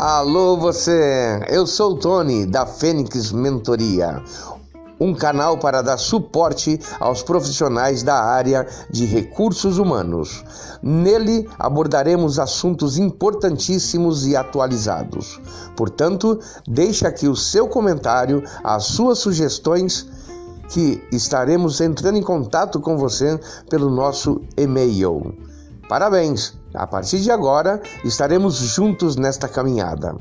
Alô você, eu sou o Tony da Fênix Mentoria, um canal para dar suporte aos profissionais da área de recursos humanos. Nele abordaremos assuntos importantíssimos e atualizados. Portanto, deixe aqui o seu comentário, as suas sugestões que estaremos entrando em contato com você pelo nosso e-mail. Parabéns! A partir de agora, estaremos juntos nesta caminhada.